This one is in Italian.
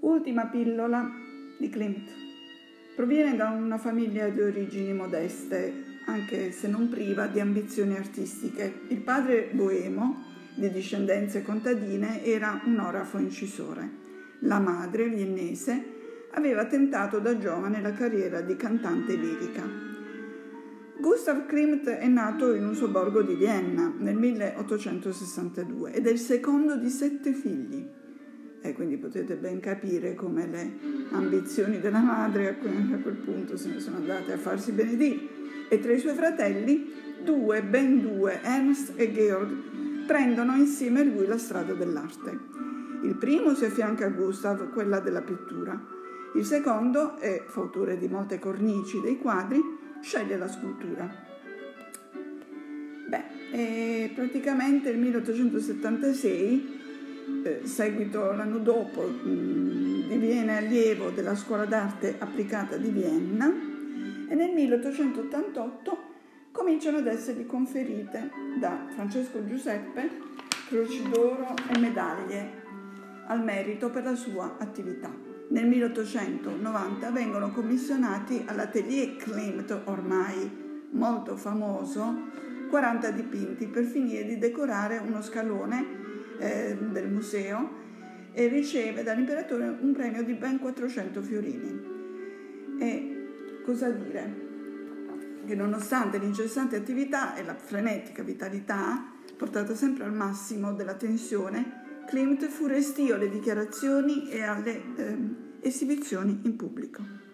Ultima pillola di Klimt. Proviene da una famiglia di origini modeste, anche se non priva di ambizioni artistiche. Il padre boemo, di discendenze contadine, era un orafo incisore. La madre, viennese, aveva tentato da giovane la carriera di cantante lirica. Gustav Klimt è nato in un sobborgo di Vienna nel 1862 ed è il secondo di sette figli. E quindi potete ben capire come le ambizioni della madre a quel punto se ne sono andate a farsi benedire. E tra i suoi fratelli, due, ben due, Ernst e Georg, prendono insieme lui la strada dell'arte. Il primo si affianca a Gustav, quella della pittura il secondo è fautore di molte cornici dei quadri, sceglie la scultura. Beh, praticamente nel 1876, eh, seguito l'anno dopo, mm, diviene allievo della scuola d'arte applicata di Vienna e nel 1888 cominciano ad essergli conferite da Francesco Giuseppe croci d'oro e medaglie al merito per la sua attività. Nel 1890 vengono commissionati all'Atelier Klimt, ormai molto famoso, 40 dipinti per finire di decorare uno scalone eh, del museo e riceve dall'imperatore un premio di ben 400 fiorini. E cosa dire? Che nonostante l'incessante attività e la frenetica vitalità, portata sempre al massimo della tensione, Klimt fu restio alle dichiarazioni e alle eh, esibizioni in pubblico.